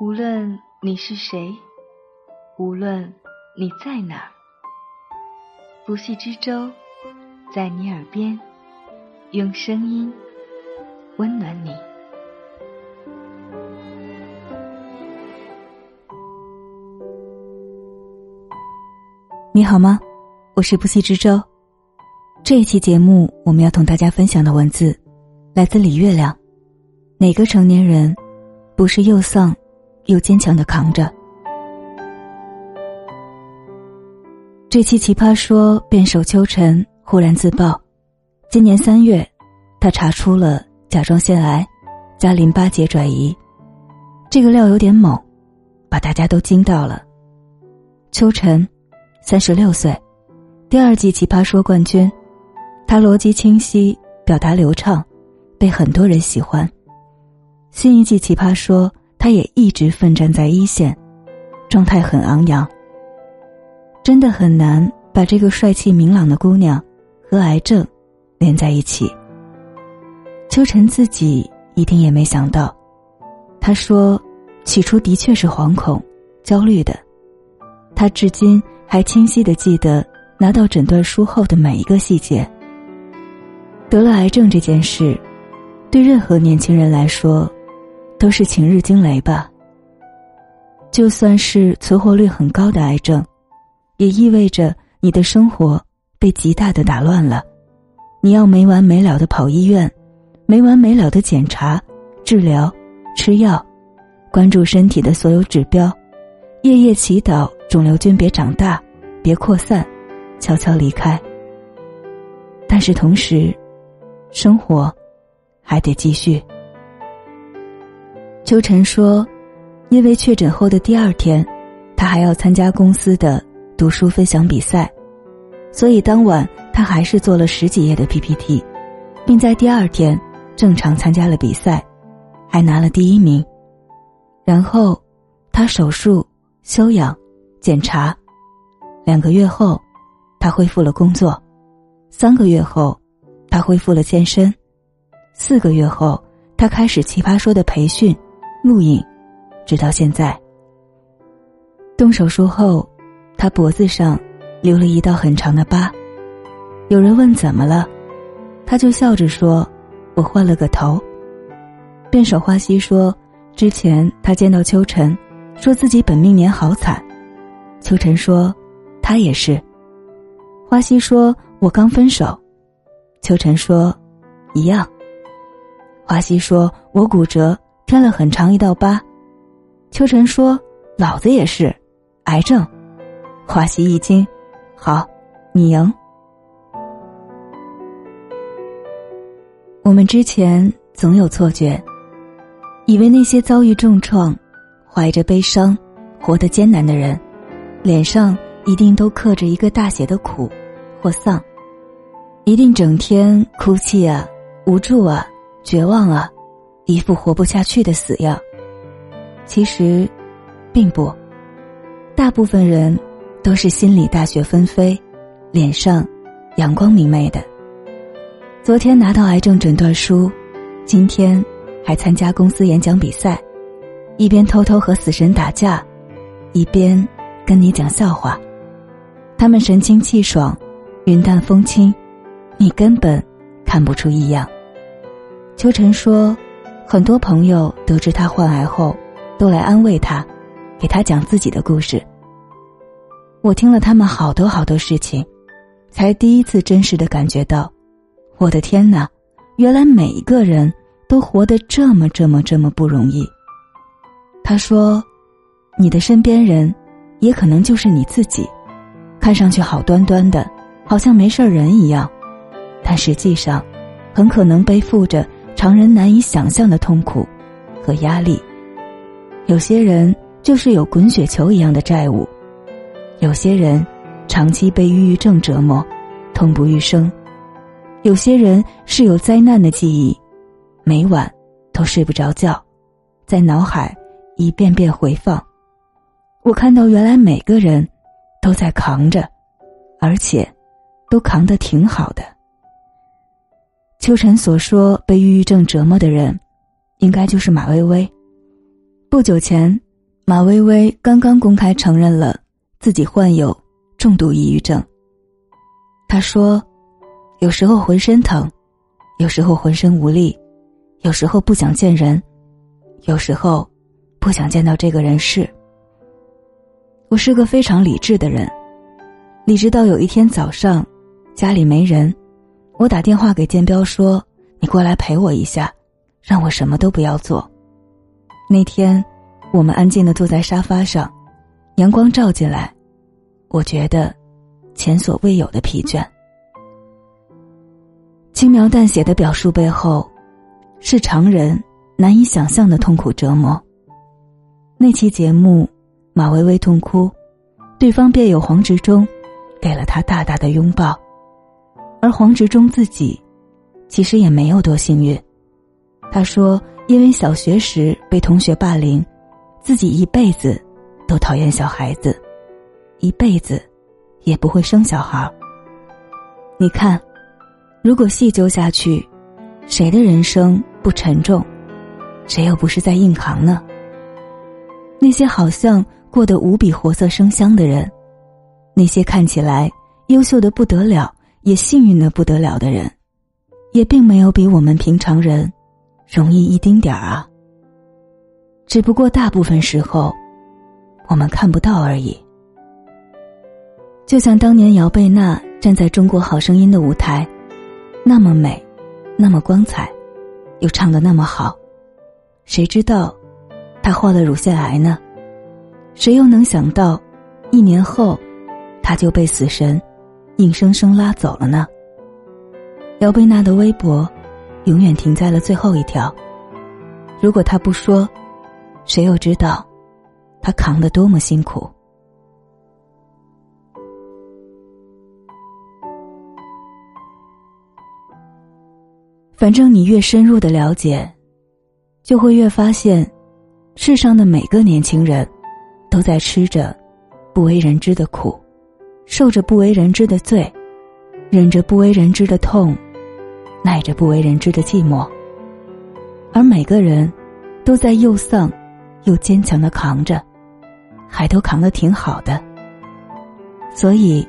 无论你是谁，无论你在哪儿，不系之舟在你耳边，用声音温暖你。你好吗？我是不系之舟。这一期节目，我们要同大家分享的文字，来自李月亮。哪个成年人，不是又丧又坚强的扛着？这期奇葩说辩手秋晨忽然自曝，今年三月，他查出了甲状腺癌加淋巴结转移，这个料有点猛，把大家都惊到了。秋晨。三十六岁，第二季奇葩说冠军，他逻辑清晰，表达流畅，被很多人喜欢。新一季奇葩说，他也一直奋战在一线，状态很昂扬。真的很难把这个帅气明朗的姑娘和癌症连在一起。秋晨自己一定也没想到，他说，起初的确是惶恐、焦虑的，他至今。还清晰的记得拿到诊断书后的每一个细节。得了癌症这件事，对任何年轻人来说，都是晴日惊雷吧。就算是存活率很高的癌症，也意味着你的生活被极大的打乱了。你要没完没了的跑医院，没完没了的检查、治疗、吃药，关注身体的所有指标，夜夜祈祷。肿瘤菌别长大，别扩散，悄悄离开。但是同时，生活还得继续。秋晨说：“因为确诊后的第二天，他还要参加公司的读书分享比赛，所以当晚他还是做了十几页的 PPT，并在第二天正常参加了比赛，还拿了第一名。然后，他手术休养。”检查，两个月后，他恢复了工作；三个月后，他恢复了健身；四个月后，他开始奇葩说的培训、录影，直到现在。动手术后，他脖子上留了一道很长的疤。有人问怎么了，他就笑着说：“我换了个头。”辩手花溪说：“之前他见到秋晨，说自己本命年好惨。”秋晨说：“他也是。”花溪说：“我刚分手。”秋晨说：“一样。”花溪说：“我骨折，添了很长一道疤。”秋晨说：“老子也是，癌症。”华西一惊：“好，你赢。”我们之前总有错觉，以为那些遭遇重创、怀着悲伤、活得艰难的人。脸上一定都刻着一个大写的苦，或丧，一定整天哭泣啊、无助啊、绝望啊，一副活不下去的死样。其实，并不，大部分人都是心里大雪纷飞，脸上阳光明媚的。昨天拿到癌症诊断书，今天还参加公司演讲比赛，一边偷偷和死神打架，一边。跟你讲笑话，他们神清气爽，云淡风轻，你根本看不出异样。秋晨说，很多朋友得知他患癌后，都来安慰他，给他讲自己的故事。我听了他们好多好多事情，才第一次真实的感觉到，我的天哪，原来每一个人都活得这么这么这么不容易。他说，你的身边人。也可能就是你自己，看上去好端端的，好像没事人一样，但实际上，很可能背负着常人难以想象的痛苦和压力。有些人就是有滚雪球一样的债务，有些人长期被抑郁症折磨，痛不欲生；有些人是有灾难的记忆，每晚都睡不着觉，在脑海一遍遍回放。我看到，原来每个人都在扛着，而且都扛得挺好的。秋晨所说被抑郁症折磨的人，应该就是马薇薇。不久前，马薇薇刚刚公开承认了自己患有重度抑郁症。她说：“有时候浑身疼，有时候浑身无力，有时候不想见人，有时候不想见到这个人世。”我是个非常理智的人，理智到有一天早上，家里没人，我打电话给建彪说：“你过来陪我一下，让我什么都不要做。”那天，我们安静的坐在沙发上，阳光照进来，我觉得前所未有的疲倦。轻描淡写的表述背后，是常人难以想象的痛苦折磨。那期节目。马薇薇痛哭，对方辩友黄执中给了她大大的拥抱，而黄执中自己其实也没有多幸运。他说，因为小学时被同学霸凌，自己一辈子都讨厌小孩子，一辈子也不会生小孩。你看，如果细究下去，谁的人生不沉重，谁又不是在硬扛呢？那些好像。过得无比活色生香的人，那些看起来优秀的不得了，也幸运的不得了的人，也并没有比我们平常人容易一丁点儿啊。只不过大部分时候，我们看不到而已。就像当年姚贝娜站在中国好声音的舞台，那么美，那么光彩，又唱的那么好，谁知道，她患了乳腺癌呢？谁又能想到，一年后，她就被死神硬生生拉走了呢？姚贝娜的微博永远停在了最后一条。如果他不说，谁又知道他扛得多么辛苦？反正你越深入的了解，就会越发现，世上的每个年轻人。都在吃着不为人知的苦，受着不为人知的罪，忍着不为人知的痛，耐着不为人知的寂寞。而每个人都在又丧又坚强的扛着，还都扛得挺好的。所以，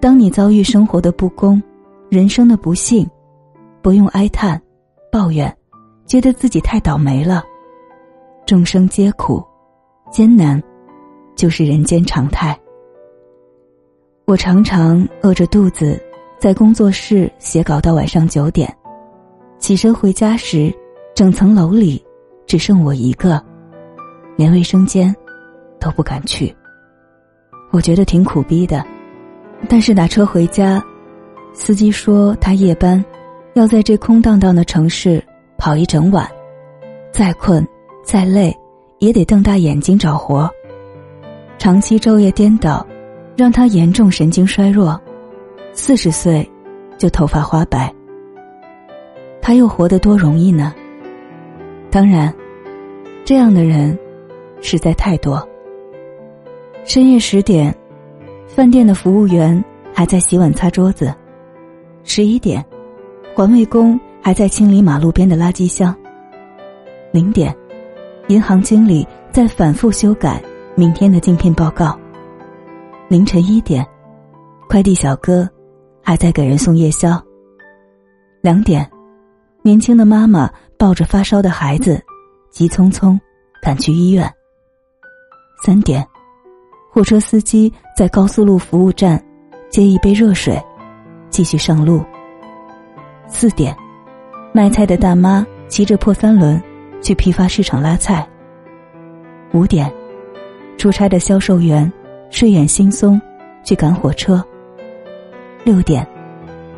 当你遭遇生活的不公、人生的不幸，不用哀叹、抱怨，觉得自己太倒霉了。众生皆苦，艰难。就是人间常态。我常常饿着肚子在工作室写稿到晚上九点，起身回家时，整层楼里只剩我一个，连卫生间都不敢去。我觉得挺苦逼的，但是打车回家，司机说他夜班，要在这空荡荡的城市跑一整晚，再困再累，也得瞪大眼睛找活。长期昼夜颠倒，让他严重神经衰弱，四十岁就头发花白。他又活得多容易呢？当然，这样的人实在太多。深夜十点，饭店的服务员还在洗碗擦桌子；十一点，环卫工还在清理马路边的垃圾箱；零点，银行经理在反复修改。明天的竞聘报告。凌晨一点，快递小哥还在给人送夜宵。两点，年轻的妈妈抱着发烧的孩子，急匆匆赶去医院。三点，货车司机在高速路服务站接一杯热水，继续上路。四点，卖菜的大妈骑着破三轮去批发市场拉菜。五点。出差的销售员睡眼惺忪去赶火车。六点，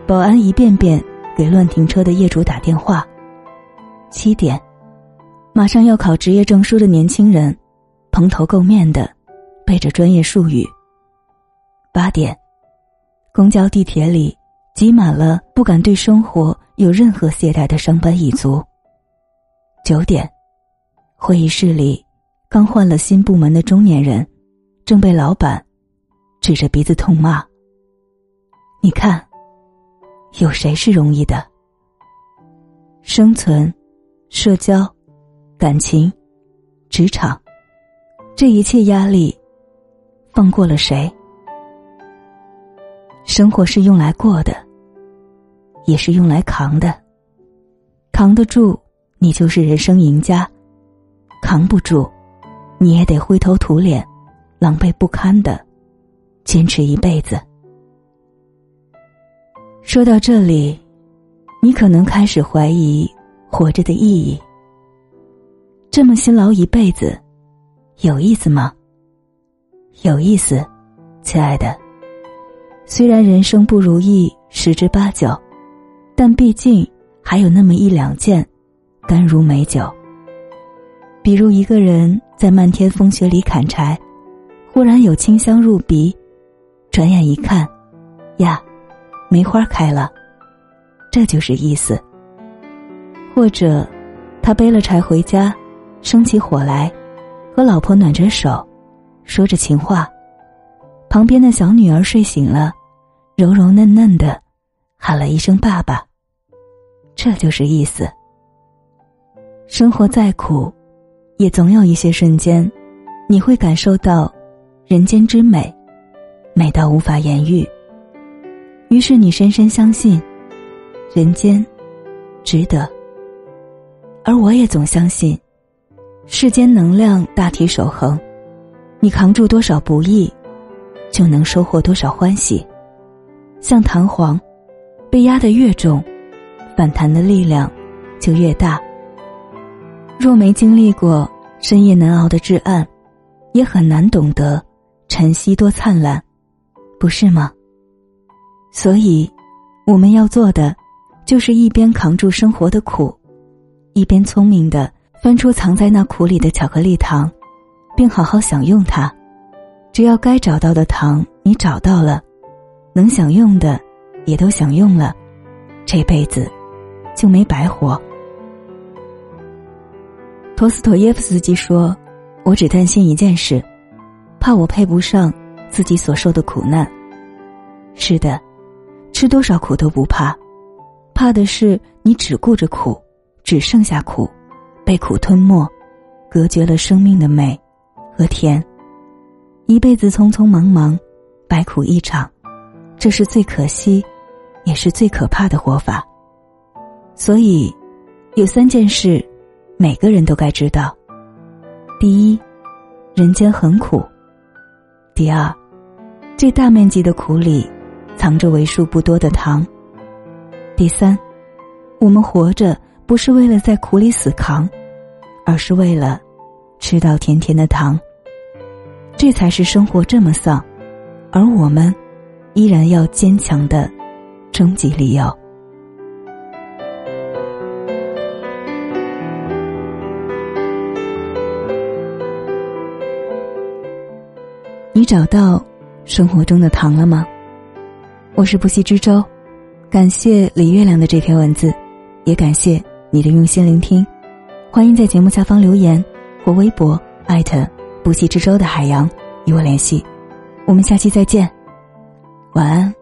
保安一遍遍给乱停车的业主打电话。七点，马上要考职业证书的年轻人蓬头垢面的背着专业术语。八点，公交地铁里挤满了不敢对生活有任何懈怠的上班一族。九点，会议室里。刚换了新部门的中年人，正被老板指着鼻子痛骂。你看，有谁是容易的？生存、社交、感情、职场，这一切压力，放过了谁？生活是用来过的，也是用来扛的。扛得住，你就是人生赢家；扛不住，你也得灰头土脸、狼狈不堪的坚持一辈子。说到这里，你可能开始怀疑活着的意义。这么辛劳一辈子，有意思吗？有意思，亲爱的。虽然人生不如意十之八九，但毕竟还有那么一两件，甘如美酒。比如一个人在漫天风雪里砍柴，忽然有清香入鼻，转眼一看，呀。梅花开了，这就是意思。或者，他背了柴回家，生起火来，和老婆暖着手，说着情话。旁边的小女儿睡醒了，柔柔嫩嫩的，喊了一声“爸爸”，这就是意思。生活再苦，也总有一些瞬间，你会感受到人间之美，美到无法言喻。于是你深深相信，人间值得。而我也总相信，世间能量大体守恒，你扛住多少不易，就能收获多少欢喜。像弹簧，被压得越重，反弹的力量就越大。若没经历过深夜难熬的至暗，也很难懂得晨曦多灿烂，不是吗？所以，我们要做的，就是一边扛住生活的苦，一边聪明的翻出藏在那苦里的巧克力糖，并好好享用它。只要该找到的糖你找到了，能享用的也都享用了，这辈子就没白活。陀思妥耶夫斯基说：“我只担心一件事，怕我配不上自己所受的苦难。”是的。吃多少苦都不怕，怕的是你只顾着苦，只剩下苦，被苦吞没，隔绝了生命的美和甜，一辈子匆匆忙忙，白苦一场，这是最可惜，也是最可怕的活法。所以，有三件事，每个人都该知道：第一，人间很苦；第二，这大面积的苦里。藏着为数不多的糖。第三，我们活着不是为了在苦里死扛，而是为了吃到甜甜的糖。这才是生活这么丧，而我们依然要坚强的终极理由。找到生活中的糖了吗？我是不息之舟，感谢李月亮的这篇文字，也感谢你的用心聆听。欢迎在节目下方留言或微博艾特不息之舟的海洋与我联系。我们下期再见，晚安。